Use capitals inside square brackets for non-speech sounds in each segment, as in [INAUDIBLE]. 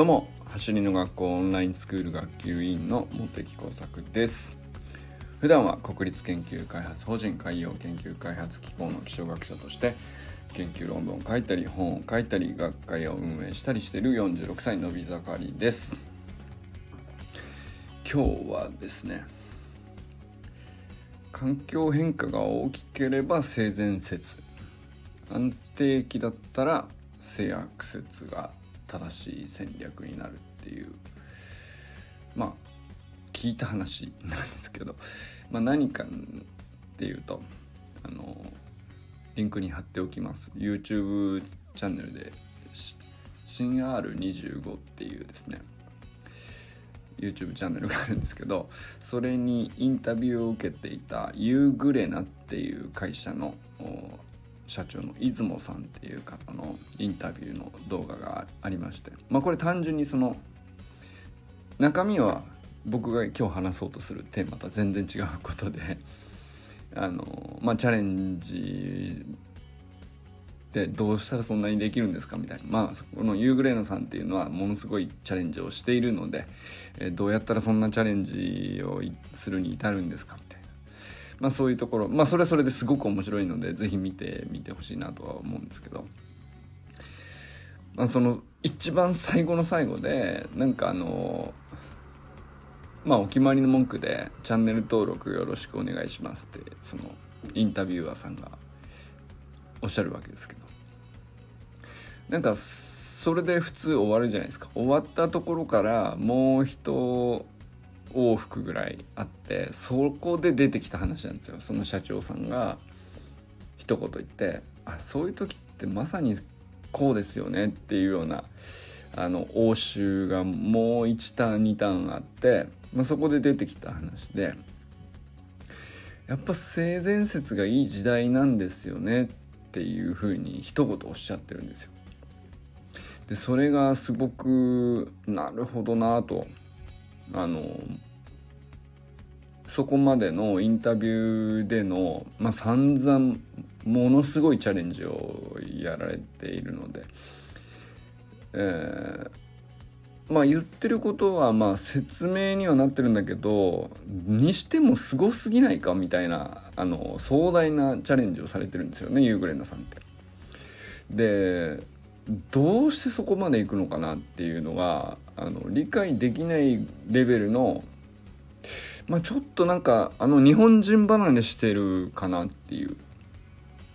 どうも走りの学校オンラインスクール学級委員の茂木耕作です。普段は国立研究開発法人海洋研究開発機構の気象学者として研究論文を書いたり本を書いたり学会を運営したりしている46歳のび盛りです。今日はですね環境変化が大きければ性善説安定期だったら性悪説が正しい戦略になるっていうまあ聞いた話なんですけど、まあ、何かっていうとあのリンクに貼っておきます。YouTube チャンネルで新 R25 っていうですね YouTube チャンネルがあるんですけどそれにインタビューを受けていたユーグレナっていう会社の社長の出雲さんっていう方のインタビューの動画がありまして。まあこれ単純にその中身は僕が今日話そうとするテーマとは全然違うことで [LAUGHS] あのまあチャレンジでどうしたらそんなにできるんですかみたいな。まあこのユーグレーナさんっていうのはものすごいチャレンジをしているので、えどうやったらそんなチャレンジをするに至るんですか。まあそういうところまあそれはそれですごく面白いので是非見てみてほしいなとは思うんですけど。まあその一番最後の最後でなんかあのまあお決まりの文句で「チャンネル登録よろしくお願いします」ってそのインタビュアーさんがおっしゃるわけですけど。なんかそれで普通終わるじゃないですか。終わったところからもう一往復ぐらいあってそこで出てきた話なんですよその社長さんが一言言って「あそういう時ってまさにこうですよね」っていうようなあの応酬がもう1ターン2ターンあって、まあ、そこで出てきた話でやっぱ性善説がいい時代なんですよねっていうふうに一言おっしゃってるんですよ。でそれがすごくなるほどなとあのそこまでのインタビューでの、まあ、散々ものすごいチャレンジをやられているので、えー、まあ言ってることはまあ説明にはなってるんだけどにしてもすごすぎないかみたいなあの壮大なチャレンジをされてるんですよねユーグレナさんって。でどうしてそこまで行くのかなっていうのがあの理解できないレベルのまあちょっとなんかあの日本人離れしてるかなっていう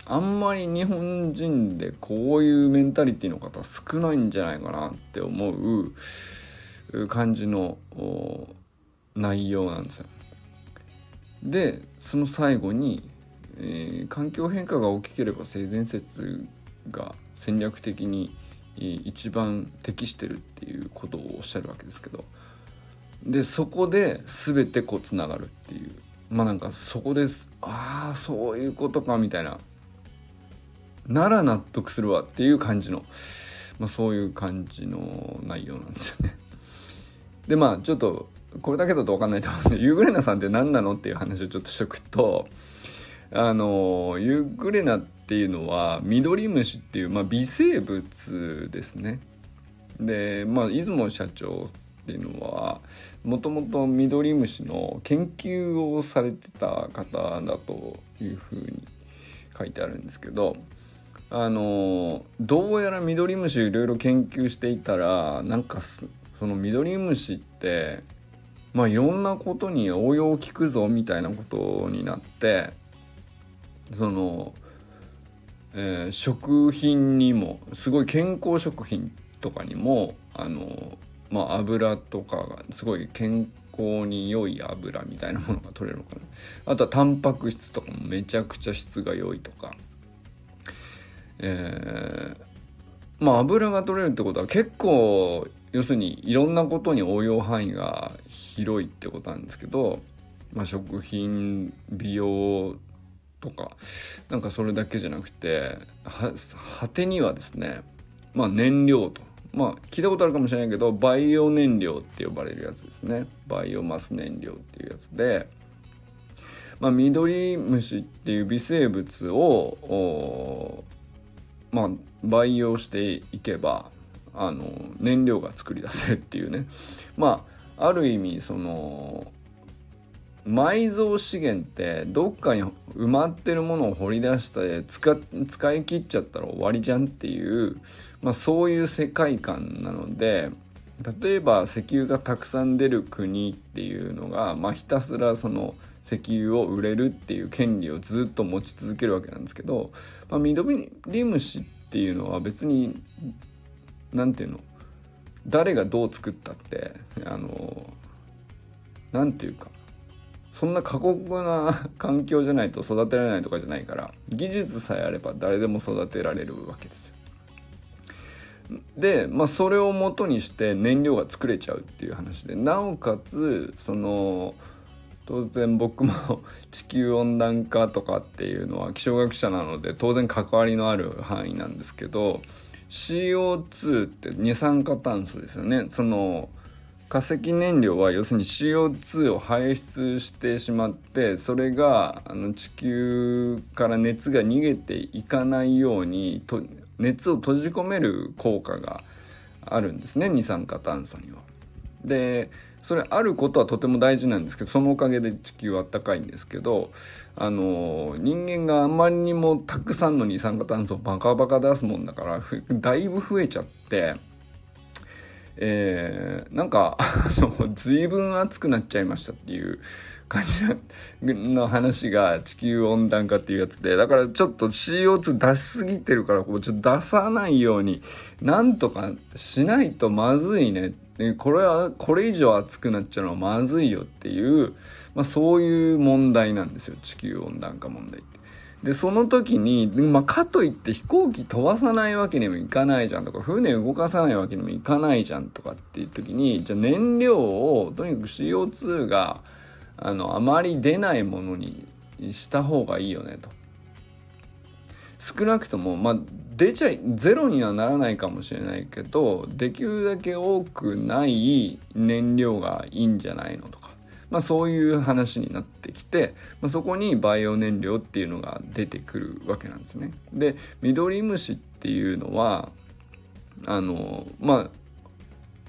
あんまり日本人でこういうメンタリティの方少ないんじゃないかなって思う感じの内容なんですよ。でその最後に、えー、環境変化が大きければ性善説が戦略的に一番適してるっていうことをおっしゃるわけですけど。でそこで全てこうつながるっていう。まあなんかそこです。ああそういうことかみたいな。なら納得するわっていう感じの、まあ、そういう感じの内容なんですよね。[LAUGHS] でまあちょっとこれだけだと分かんないと思うんですけどユーグレナさんって何なのっていう話をちょっとしとくとあのユーグレナっていうのはミドリムシっていう、まあ、微生物ですね。でまあ出雲社長っていうのはもともとミドリムシの研究をされてた方だというふうに書いてあるんですけどあのどうやらミドリムシいろいろ研究していたらなんかそのミドリムシってまあいろんなことに応用を効くぞみたいなことになってその、えー、食品にもすごい健康食品とかにもあの、まあ、油とかがすごい健康に良い油みたいなものが取れるのかな。あとはタンパク質とかもめちゃくちゃ質が良いとか。えー、まあ油が取れるってことは結構要するにいろんなことに応用範囲が広いってことなんですけど、まあ、食品美容とかなんかそれだけじゃなくて果てにはですねまあ燃料と。まあ聞いたことあるかもしれないけどバイオ燃料って呼ばれるやつですね。バイオマス燃料っていうやつでまあミドリムシっていう微生物をまあ培養していけばあの燃料が作り出せるっていうね。まあある意味その埋蔵資源ってどっかに埋まってるものを掘り出して使使い切っちゃったら終わりじゃんっていう、まあ、そういう世界観なので例えば石油がたくさん出る国っていうのが、まあ、ひたすらその石油を売れるっていう権利をずっと持ち続けるわけなんですけど、まあ、ミドリムシっていうのは別に何て言うの誰がどう作ったってあの何て言うかそんな過酷な [LAUGHS] 環境じゃないと育てられないとかじゃないから技術さえあれば誰でも育てられるわけですよ。で、まあ、それをもとにして燃料が作れちゃうっていう話でなおかつその当然僕も [LAUGHS] 地球温暖化とかっていうのは気象学者なので当然関わりのある範囲なんですけど CO2 って二酸化炭素ですよねその化石燃料は要するに CO2 を排出してしまってそれがあの地球から熱が逃げていかないようにと熱を閉じ込める効果があるんですね二酸化炭素には。でそれあることはとても大事なんですけどそのおかげで地球はあったかいんですけどあの人間があまりにもたくさんの二酸化炭素をバカバカ出すもんだからだいぶ増えちゃって。えー、なんか [LAUGHS] 随分暑くなっちゃいましたっていう感じの話が地球温暖化っていうやつで。だからちょっと CO2 出しすぎてるからこうちょっと出さないようになんとかしないとまずいね。これはこれ以上暑くなっちゃうのはまずいよっていう、まあ、そういう問題なんですよ。地球温暖化問題って。でその時に、まあ、かといって飛行機飛ばさないわけにもいかないじゃんとか船動かさないわけにもいかないじゃんとかっていう時にじゃ燃料をとにかく CO2 があのあまり出ないものにした方がいいよねと。少なくともまあ出ちゃいゼロにはならないかもしれないけどできるだけ多くない燃料がいいんじゃないのとか。まあ、そういう話になってきて、まあ、そこにバイオ燃料っていうのが出てくるわけなんですね。でミドリムシっていうのはあのまあ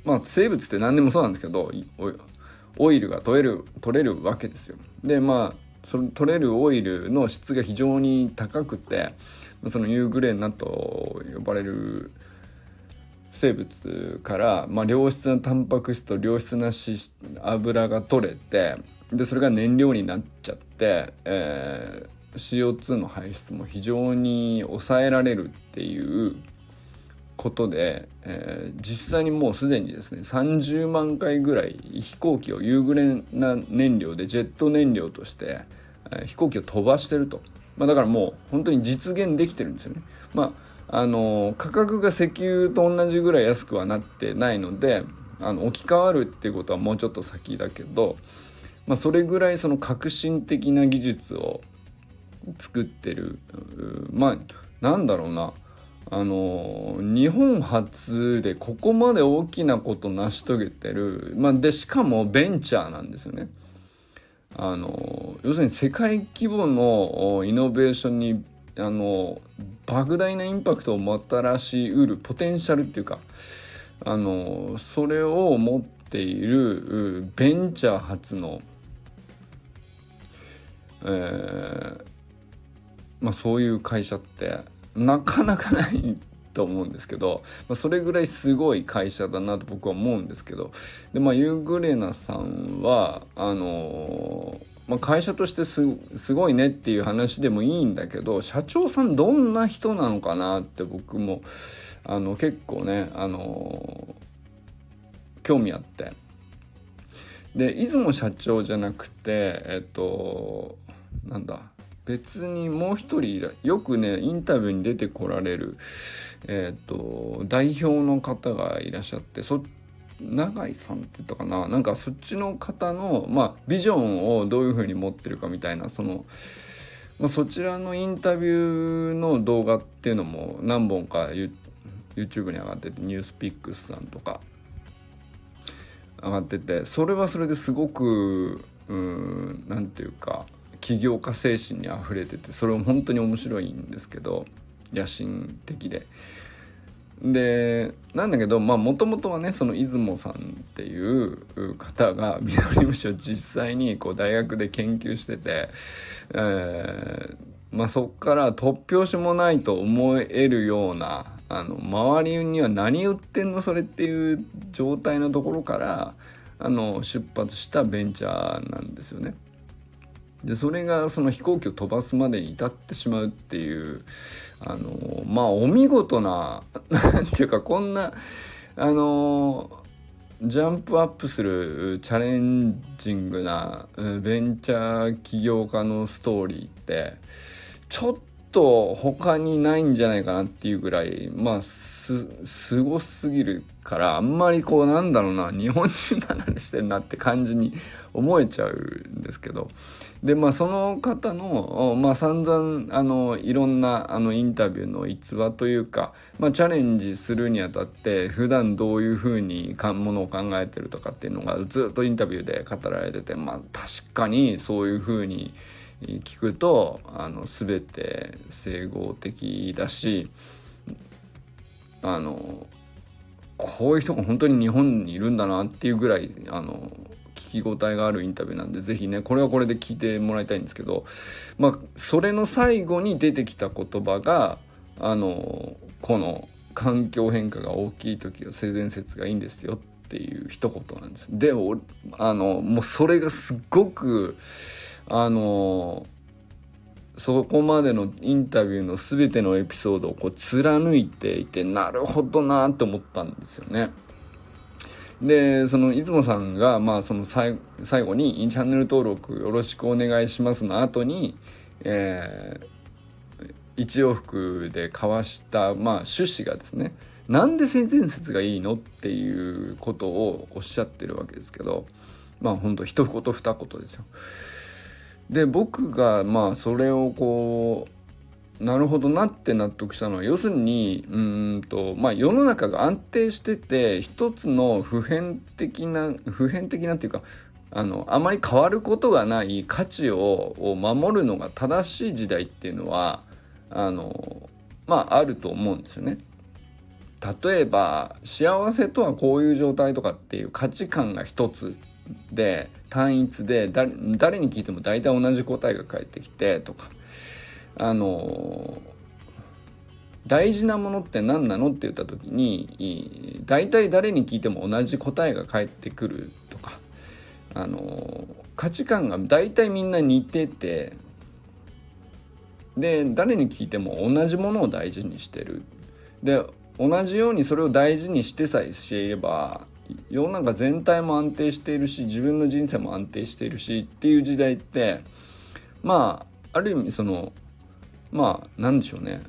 まあ生物って何でもそうなんですけどオイルが取れる取れるわけですよ。でまあその取れるオイルの質が非常に高くてそのユーグレナと呼ばれる生物から、まあ、良質なタンパク質と良質な脂油が取れてでそれが燃料になっちゃって、えー、CO2 の排出も非常に抑えられるっていうことで、えー、実際にもうすでにですね30万回ぐらい飛行機を夕暮れな燃料でジェット燃料として、えー、飛行機を飛ばしてると、まあ、だからもう本当に実現できてるんですよね。まああの価格が石油と同じぐらい安くはなってないのであの置き換わるっていうことはもうちょっと先だけど、まあ、それぐらいその革新的な技術を作ってるまあなんだろうなあの日本初でここまで大きなこと成し遂げてる、まあ、でしかもベンチャーなんですよね。あの要するに世界規模のイノベーションにあの莫大なインパクトをもたらしうるポテンシャルっていうかあのそれを持っているベンチャー初の、えーまあ、そういう会社ってなかなかないと思うんですけど、まあ、それぐらいすごい会社だなと僕は思うんですけどでまあユーグレナさんはあのーまあ、会社としてすごいねっていう話でもいいんだけど社長さんどんな人なのかなって僕もあの結構ねあの興味あって。で出雲社長じゃなくてえっとなんだ？別にもう一人よくねインタビューに出てこられる、えっと代表の方がいらっしゃってそ永井さんって言ったかな？なんかそっちの方の、まあ、ビジョンをどういうふうに持ってるかみたいなその、まあ、そちらのインタビューの動画っていうのも何本か YouTube に上がっててニュースピックスさんとか上がっててそれはそれですごく何て言うか起業家精神にあふれててそれは本当に面白いんですけど野心的で。でなんだけどもともとはねその出雲さんっていう方が緑虫を実際にこう大学で研究してて、えーまあ、そっから突拍子もないと思えるようなあの周りには何売ってんのそれっていう状態のところからあの出発したベンチャーなんですよね。でそれがその飛行機を飛ばすまでに至ってしまうっていうあのまあお見事な [LAUGHS] 何ていうかこんなあのジャンプアップするチャレンジングなベンチャー起業家のストーリーってちょっと他にないんじゃないかなっていうぐらいまあすすごすぎるからあんまりこうなんだろうな日本人離れしてるなって感じに思えちゃうんですけど。でまあその方の、まあ、散々あのいろんなあのインタビューの逸話というか、まあ、チャレンジするにあたって普段どういうふうにものを考えてるとかっていうのがずっとインタビューで語られててまあ確かにそういうふうに聞くとあの全て整合的だしあのこういう人が本当に日本にいるんだなっていうぐらいあの聞き応えがあるインタビューなんで是非ねこれはこれで聞いてもらいたいんですけどまあそれの最後に出てきた言葉があのこの環境変化が大きい時は性善説がいいんですよっていう一言なんです。であのもうそれがすっごくあのそこまでのインタビューの全てのエピソードをこう貫いていてなるほどなって思ったんですよね。でその出雲さんが、まあ、その最後に「チャンネル登録よろしくお願いします」の後に、えー、一往復で交わした、まあ、趣旨がですねなんで性善説がいいのっていうことをおっしゃってるわけですけどまあ本当一言二言ですよ。で僕がまあそれをこうなるほどなって納得したのは要するにうんとまあ世の中が安定してて一つの普遍的な普遍的なっていうかあのあまり変わることがない価値を守るのが正しい時代っていうのはあのまああると思うんですよね。例えば幸せとはこういう状態とかっていう価値観が一つで単一で誰に聞いても大体同じ答えが返ってきてとかあの大事なものって何なのって言った時に大体誰に聞いても同じ答えが返ってくるとかあの価値観が大体みんな似ててで誰に聞いても同じものを大事にしてる。で同じようにそれを大事にしてさえしていれば世の中全体も安定しているし自分の人生も安定しているしっていう時代ってまあある意味そのまあ何でしょうね。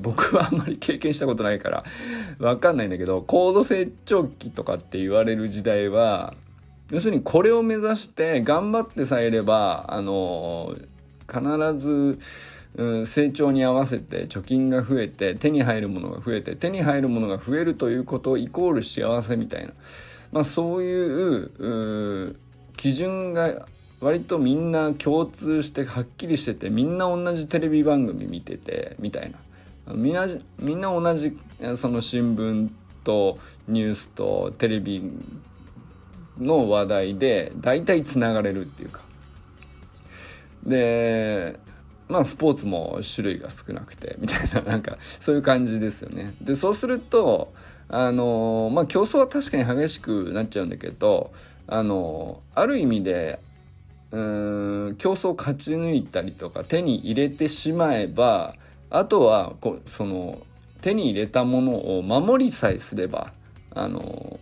僕はあんまり経験したことないから分かんないんだけど高度成長期とかって言われる時代は要するにこれを目指して頑張ってさえいればあの必ず成長に合わせて貯金が増えて手に入るものが増えて手に入るものが増えるということイコール幸せみたいな、まあ、そういう基準が割とみんな共通してはっきりしててみんな同じテレビ番組見ててみたいなみんなみんな同じその新聞とニュースとテレビの話題で大体つながれるっていうかでまあスポーツも種類が少なくてみたいな [LAUGHS] なんかそういう感じですよね。でそうするとあのまあ競争は確かに激しくなっちゃうんだけどあのある意味でうん競争を勝ち抜いたりとか手に入れてしまえばあとはこその手に入れたものを守りさえすればあの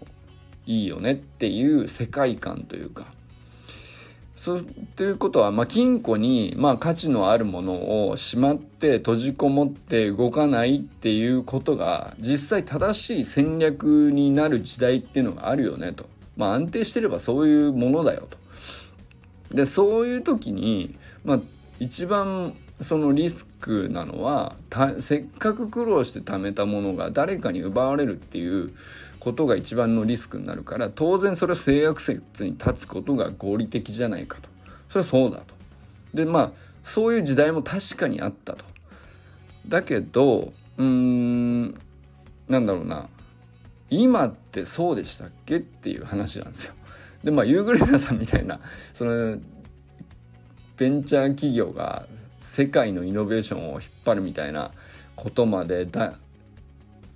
いいよねっていう世界観というかそうということは、まあ、金庫に、まあ、価値のあるものをしまって閉じこもって動かないっていうことが実際正しい戦略になる時代っていうのがあるよねと。まあ、安定してればそういうものだよと。でそういう時に、まあ、一番そのリスクなのはせっかく苦労して貯めたものが誰かに奪われるっていうことが一番のリスクになるから当然それは制約説に立つことが合理的じゃないかとそれはそうだと。でまあそういう時代も確かにあったと。だけどうーんなんだろうな今ってそうでしたっけ？っていう話なんですよ。でまあユーグレナさんみたいなそのベンチャー企業が世界のイノベーションを引っ張るみたいなことまでだ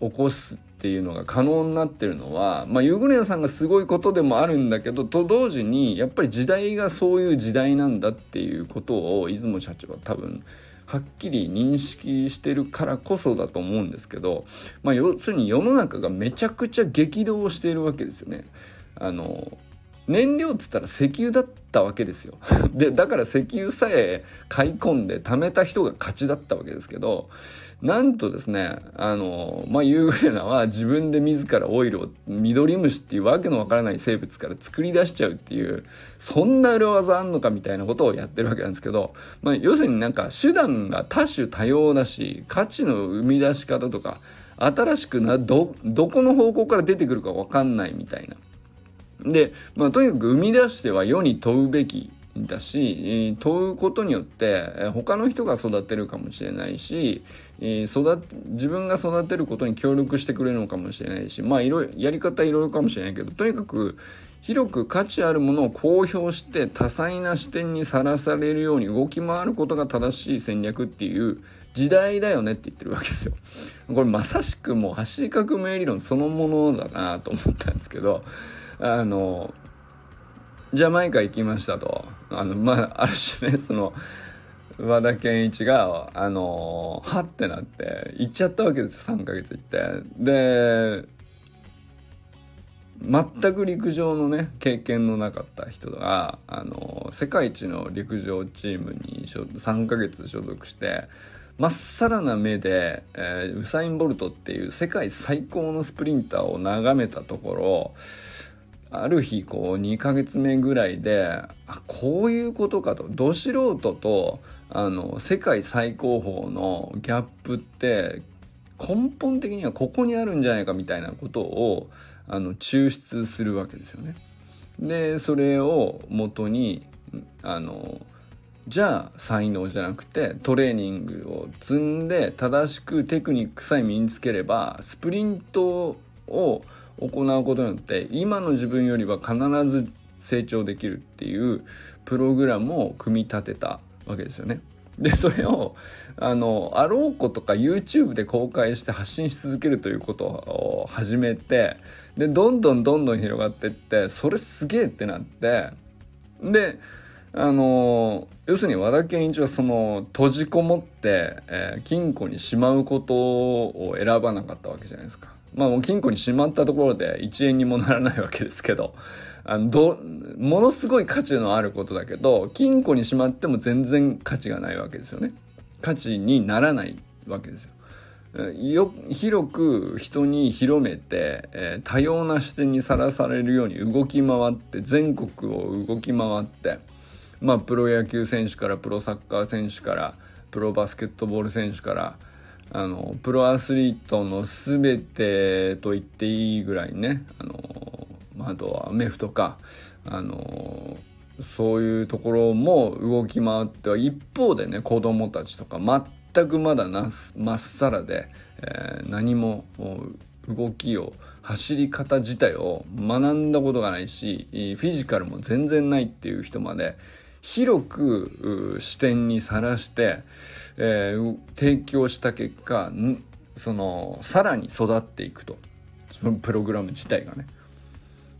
起こすっていうのが可能になってるのは、まあ、ユーグレナさんがすごいことでもあるんだけどと同時にやっぱり時代がそういう時代なんだっていうことを出雲社長は多分はっきり認識してるからこそだと思うんですけど、まあ、要するに世の中がめちゃくちゃ激動しているわけですよね。あの燃料っつったら石油だったわけですよ。[LAUGHS] でだから石油さえ買い込んで貯めた人が勝ちだったわけですけどなんとですねあのまあユーグレナは自分で自らオイルをミドリムシっていうわけのわからない生物から作り出しちゃうっていうそんな裏技あんのかみたいなことをやってるわけなんですけど、まあ、要するになんか手段が多種多様だし価値の生み出し方とか新しくなどどこの方向から出てくるか分かんないみたいな。で、まあ、とにかく生み出しては世に問うべきだし問うことによって他の人が育てるかもしれないし育自分が育てることに協力してくれるのかもしれないしまあいろいろやり方いろいろかもしれないけどとにかく広く価値あるものを公表して多彩な視点にさらされるように動き回ることが正しい戦略っていう時代だよねって言ってるわけですよ。これまさしくもう走り革命理論そのものだなと思ったんですけどあのジャマイカ行きましたと。あのまあある種ねその和田健一があのはってなって行っちゃったわけですよ3ヶ月行って。で全く陸上のね経験のなかった人があの世界一の陸上チームに3ヶ月所属してまっさらな目で、えー、ウサイン・ボルトっていう世界最高のスプリンターを眺めたところある日こう2ヶ月目ぐらいであこういうことかとど素人とあの世界最高峰のギャップって根本的にはここにあるんじゃないかみたいなことをあの抽出するわけですよね。でそれをもとにあのじゃあ才能じゃなくてトレーニングを積んで正しくテクニックさえ身につければスプリントを行うことによって今の自分よりは必ず成長できるっていうプログラムを組み立てたわけですよね。でそれをあのあろうことか YouTube で公開して発信し続けるということを始めてでどんどんどんどん広がっていってそれすげえってなってであの要するに和田健一はその閉じこもって、えー、金庫にしまうことを選ばなかったわけじゃないですか。まあもう金庫にしまったところで1円にもならないわけですけど、あのどものすごい価値のあることだけど金庫にしまっても全然価値がないわけですよね。価値にならないわけですよ。よ広く人に広めて、えー、多様な視点にさらされるように動き回って全国を動き回ってまあプロ野球選手からプロサッカー選手からプロバスケットボール選手からあのプロアスリートの全てと言っていいぐらいねあのあとはメフトかあのそういうところも動き回っては一方でね子供たちとか全くまだなまっさらで、えー、何も動きを走り方自体を学んだことがないしフィジカルも全然ないっていう人まで広く視点にさらして、えー、提供した結果そのさらに育っていくとそのプログラム自体がね。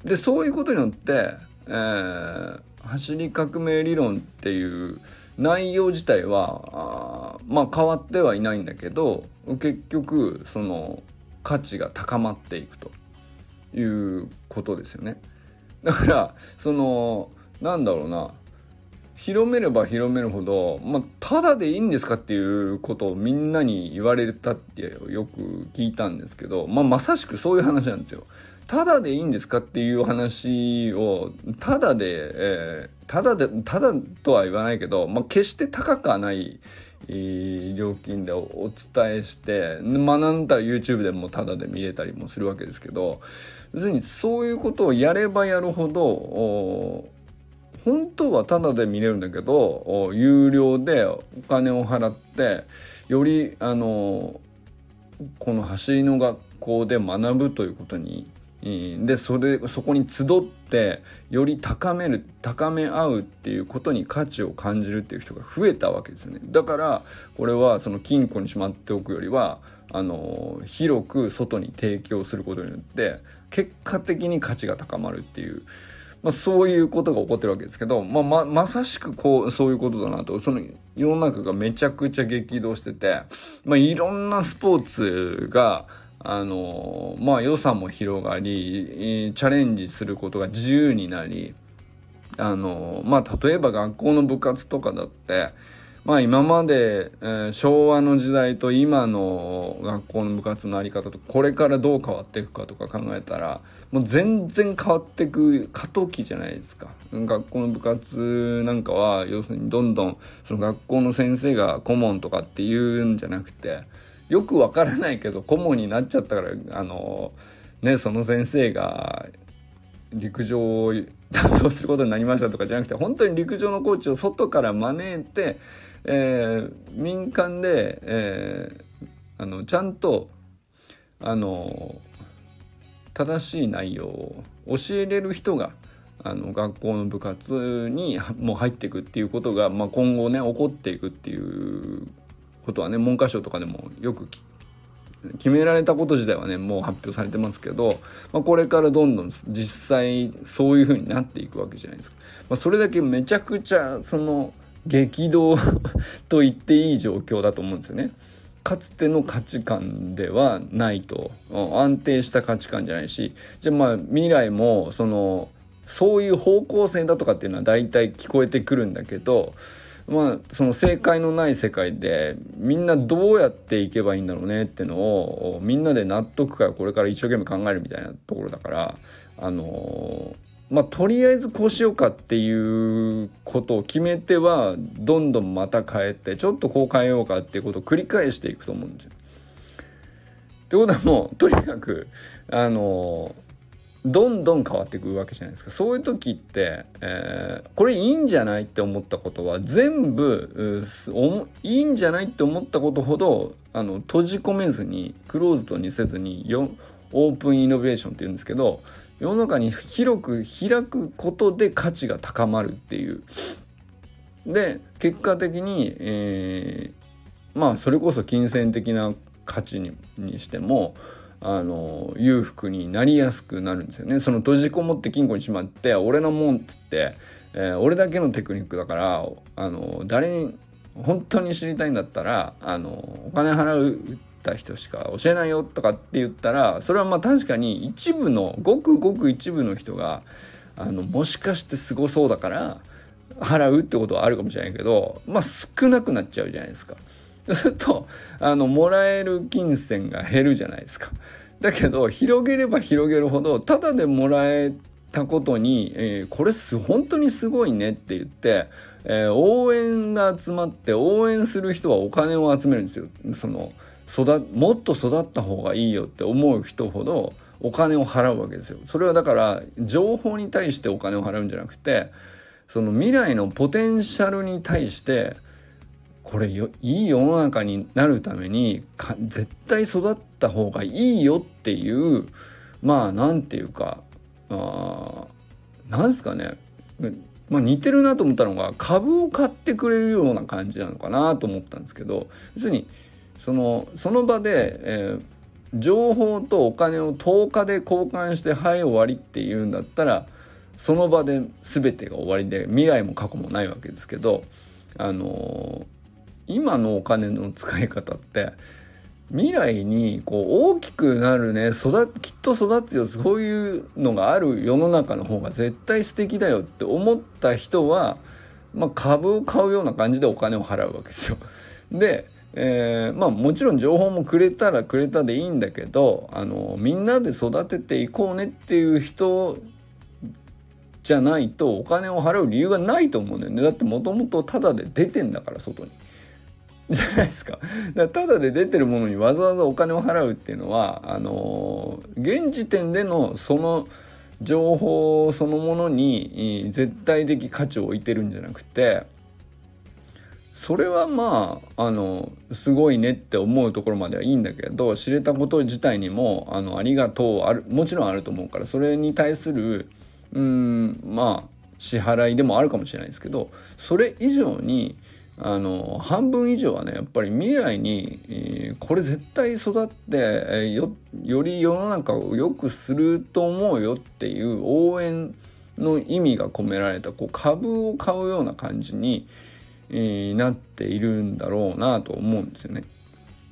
でそういうことによって、えー、走り革命理論っていう内容自体はあまあ変わってはいないんだけど結局その価値が高まっていくということですよね。だからそのなんだろうな広めれば広めるほど、まあ、ただでいいんですかっていうことをみんなに言われたってよく聞いたんですけど、まあ、まさしくそういう話なんですよ。ただでいいんですかっていう話をただで、えー、ただでただとは言わないけど、まあ、決して高くはない料金でお伝えして学んだら YouTube でもタダで見れたりもするわけですけど要するにそういうことをやればやるほど本当はタダで見れるんだけど有料でお金を払ってよりあのこの走りの学校で学ぶということにでそれそこに集ってより高める高め合うっていうことに価値を感じるっていう人が増えたわけですよね。だからこれはその金庫にしまっておくよりはあの広く外に提供することによって結果的に価値が高まるっていう、まあ、そういうことが起こってるわけですけど、まあ、ままさしくこうそういうことだなと。その世の中がめちゃくちゃ激動してて、まあ、いろんなスポーツがあのまあ予算も広がりチャレンジすることが自由になりあのまあ例えば学校の部活とかだってまあ今まで、えー、昭和の時代と今の学校の部活の在り方とこれからどう変わっていくかとか考えたらもう全然変わっていく過渡期じゃないですか。学校の部活なんかは要するにどんどんその学校の先生が顧問とかっていうんじゃなくてよくわからないけど顧問になっちゃったからあのねその先生が陸上を担当することになりましたとかじゃなくて本当に陸上のコーチを外から招いて、えー、民間で、えー、あのちゃんとあの正しい内容を教えれる人があの学校の部活にもう入っていくっていうことが、まあ、今後ね起こっていくっていうことはね文科省とかでもよく決められたこと自体はねもう発表されてますけど、まあ、これからどんどん実際そういう風になっていくわけじゃないですか。まあ、それだけめちゃくちゃその激動 [LAUGHS] と言っていい状況だと思うんですよね。かつての価値観ではないと安定した価値観じゃないしじゃあまあ未来もそのそういう方向性だとかっていうのは大体聞こえてくるんだけどまあその正解のない世界でみんなどうやっていけばいいんだろうねっていうのをみんなで納得感をこれから一生懸命考えるみたいなところだからあのまあとりあえずこうしようかっていうことを決めてはどんどんまた変えてちょっとこう変えようかっていうことを繰り返していくと思うんですよ。ってことはもうとにかくあのどんどん変わっていくわけじゃないですかそういう時って、えー、これいいんじゃないって思ったことは全部いいんじゃないって思ったことほどあの閉じ込めずにクローズドにせずによオープンイノベーションって言うんですけど世の中に広く開くことで価値が高まるっていう。で結果的に、えー、まあそれこそ金銭的な価値ににしてもあの裕福になりやすくなるんですよね。その閉じこもって金庫にしまって俺のもんっつって、えー、俺だけのテクニックだからあの誰に本当に知りたいんだったらあのお金払うた人しか教えないよとかって言ったらそれはまあ確かに一部のごくごく一部の人があのもしかしてすごそうだから払うってことはあるかもしれないけどまあ少なくなっちゃうじゃないですか。す [LAUGHS] るとあのもらえる金銭が減るじゃないですか。だけど広げれば広げるほどただでもらえたことに、えー、これす本当にすごいねって言って、えー、応援が集まって応援する人はお金を集めるんですよ。その育もっと育った方がいいよって思う人ほどお金を払うわけですよ。それはだから情報に対してお金を払うんじゃなくてその未来のポテンシャルに対してこれよいい世の中になるために絶対育った方がいいよっていうまあなんていうかあなんすかね、まあ、似てるなと思ったのが株を買ってくれるような感じなのかなと思ったんですけど要するにそのその場で、えー、情報とお金を10日で交換して「はい終わり」って言うんだったらその場で全てが終わりで未来も過去もないわけですけどあの今のお金の使い方って未来にこう大きくなるね育きっと育つよそういうのがある世の中の方が絶対素敵だよって思った人は、まあ、株を買うような感じでお金を払うわけですよ。で、えー、まあもちろん情報もくれたらくれたでいいんだけどあのみんなで育てていこうねっていう人じゃないとお金を払う理由がないと思うんだよねだってもともとタダで出てんだから外に。じゃないですか。だただで出てるものにわざわざお金を払うっていうのはあの現時点でのその情報そのものに絶対的価値を置いてるんじゃなくてそれはまああのすごいねって思うところまではいいんだけど知れたこと自体にもあのありがとうあるもちろんあると思うからそれに対するうんまあ支払いでもあるかもしれないですけどそれ以上にあの半分以上はねやっぱり未来に、えー、これ絶対育って、えー、よより世の中を良くすると思うよっていう応援の意味が込められたこう株を買うような感じに、なっているんだろうなと思うんですよね。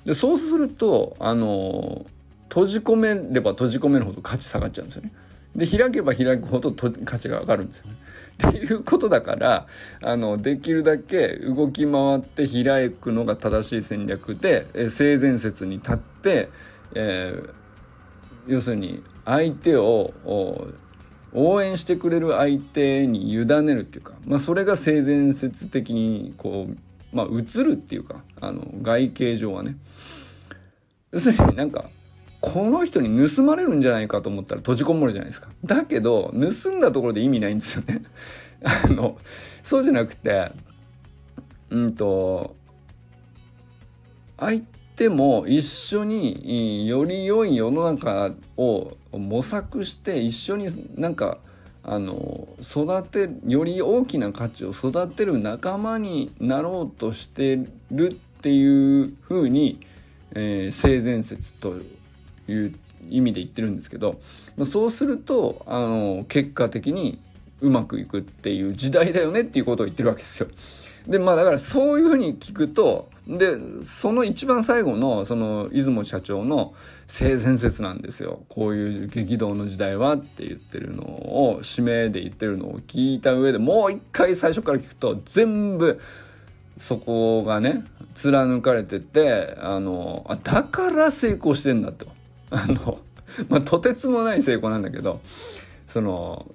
でそうするとあの閉じ込めれば閉じ込めるほど価値下がっちゃうんですよね。で開けば開くほど価値が上がるんですよね。っていうことだからあのできるだけ動き回って開くのが正しい戦略で、え性善説に立って、えー、要するに相手を応援してくれる相手に委ねるっていうか、まあ、それが性善説的にこう、まあ、映るっていうかあの外形上はね要するになんかこの人に盗まれるんじゃないかと思ったら閉じこもるじゃないですか。だけど盗んだところで意味ないんですよね。[LAUGHS] あのそうじゃなくてうんと相手も一緒により良い世の中を模索して一緒になんかあの育てより大きな価値を育てる仲間になろうとしてるっていうふうに、えー、性善説という意味で言ってるんですけど、ま、そうするとあの結果的にうまくいくっていう時代だよねっていうことを言ってるわけですよ。でまあだからそういうふうに聞くとでその一番最後のその出雲社長の性善説なんですよこういう激動の時代はって言ってるのを指名で言ってるのを聞いた上でもう一回最初から聞くと全部そこがね貫かれててあのあだから成功してんだと。あの、まあ、とてつもない成功なんだけどその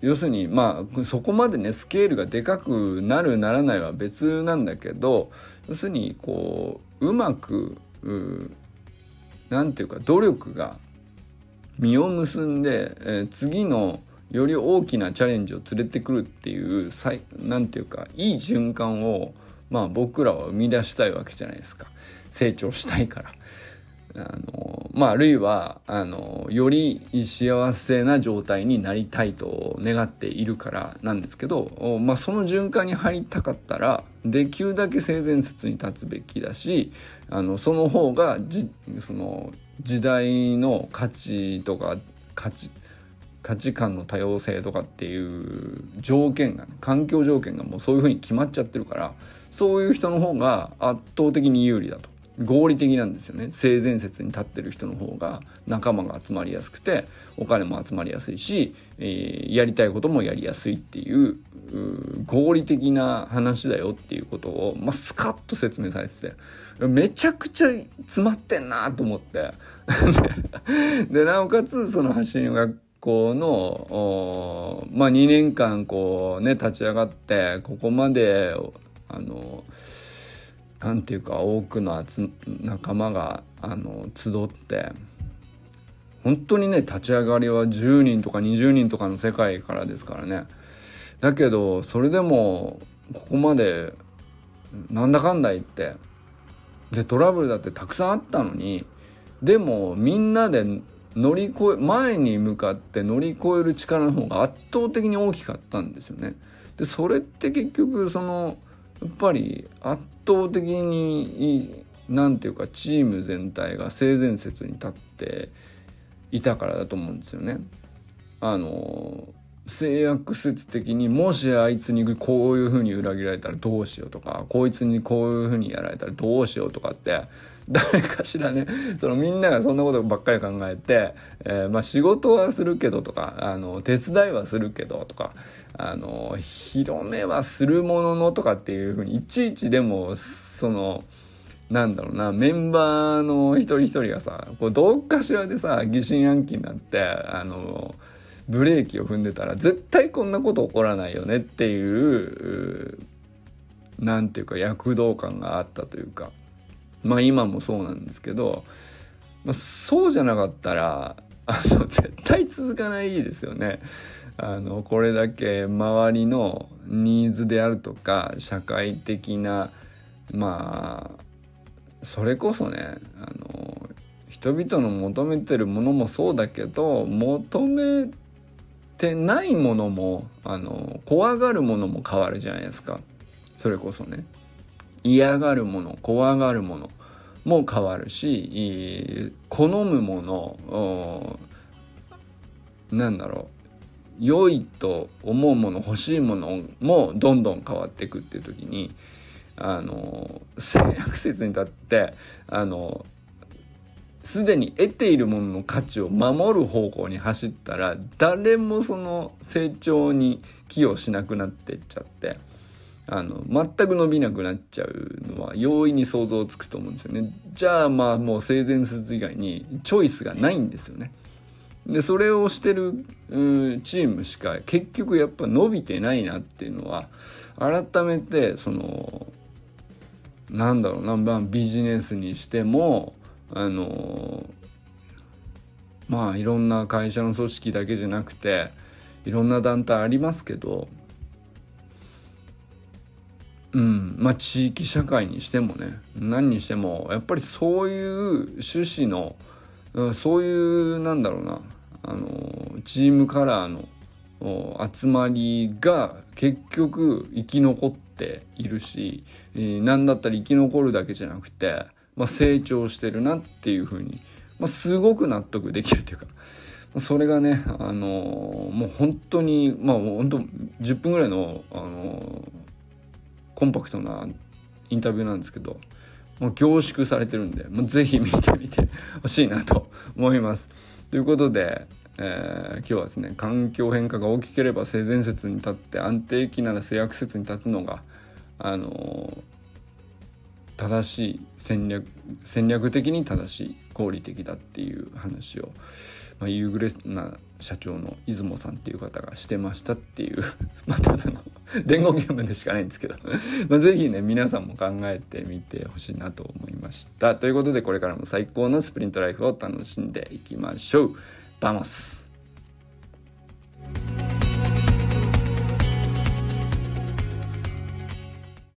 要するにまあそこまでねスケールがでかくなるならないは別なんだけど要するにこううまく何て言うか努力が実を結んで、えー、次のより大きなチャレンジを連れてくるっていう何て言うかいい循環をまあ僕らは生み出したいわけじゃないですか成長したいから。あのまあ、あるいはあのより幸せな状態になりたいと願っているからなんですけど、まあ、その循環に入りたかったらできるだけ性善説に立つべきだしあのその方がじその時代の価値とか価値価値観の多様性とかっていう条件が、環境条件がもうそういうふうに決まっちゃってるからそういう人の方が圧倒的に有利だと。合理的なんですよね。性善説に立ってる人の方が仲間が集まりやすくてお金も集まりやすいし、えー、やりたいこともやりやすいっていう合理的な話だよっていうことを、まあ、スカッと説明されててめちゃくちゃ詰まってんなと思って。[LAUGHS] でなおかつその走りの学校のまあ2年間こうね立ち上がってここまであのなんていうか多くの仲間があの集って本当にね立ち上がりは10人とか20人とかの世界からですからねだけどそれでもここまでなんだかんだ言ってでトラブルだってたくさんあったのにでもみんなで乗り越え前に向かって乗り越える力の方が圧倒的に大きかったんですよね。でそれって結局そのやっぱり圧倒的に何て言うかチーム全体が性善説に立っていたからだと思うんですよね。あの制約説的にもしあいつにこういうふうに裏切られたらどうしようとかこいつにこういうふうにやられたらどうしようとかって誰かしらねそのみんながそんなことばっかり考えて、えー、まあ仕事はするけどとかあの手伝いはするけどとかあの広めはするもののとかっていうふうにいちいちでもそのなんだろうなメンバーの一人一人がさこうどっかしらでさ疑心暗鬼になってあのブレーキを踏んでたら絶対こんなこと起こらないよねっていう何ていうか躍動感があったというか。まあ今もそうなんですけど、まあ、そうじゃなかったらあの絶対続かないですよね。あのこれだけ周りのニーズであるとか社会的なまあそれこそねあの人々の求めてるものもそうだけど求めてないものもあの怖がるものも変わるじゃないですか。それこそね。嫌がるもの怖がるもの。も変わるし好むものなんだろう良いと思うもの欲しいものもどんどん変わっていくっていう時にあの性悪説に立ってあのすでに得ているものの価値を守る方向に走ったら誰もその成長に寄与しなくなってっちゃって。あの全く伸びなくなっちゃうのは容易に想像つくと思うんですよね。じゃあまあもう性善説以外にチョイスがないんですよね。でそれをしてる、うん、チームしか結局やっぱ伸びてないなっていうのは改めてそのなんだろうな、まあ、ビジネスにしてもあのまあいろんな会社の組織だけじゃなくていろんな団体ありますけどうん。まあ地域社会にしてもね何にしてもやっぱりそういう趣旨のそういうなんだろうなあのチームカラーの集まりが結局生き残っているし、えー、何だったら生き残るだけじゃなくてまあ、成長してるなっていうふうに、まあ、すごく納得できるというかそれがね、あの、もう本当にまあ本当10分ぐらいの、あの、コンパクトなインタビューなんですけど、もう凝縮されてるんで、もうぜひ見てみて [LAUGHS] ほしいなと思います。ということで、えー、今日はですね環境変化が大きければ性善説に立って安定期なら性悪説に立つのがあのー正しい戦略戦略的に正しい合理的だっていう話を、まあ、夕暮れな社長の出雲さんっていう方がしてましたっていう [LAUGHS] まあただの伝言ゲームでしかないんですけど [LAUGHS] まあ是非ね皆さんも考えてみてほしいなと思いました。ということでこれからも最高のスプリントライフを楽しんでいきましょう。バモス。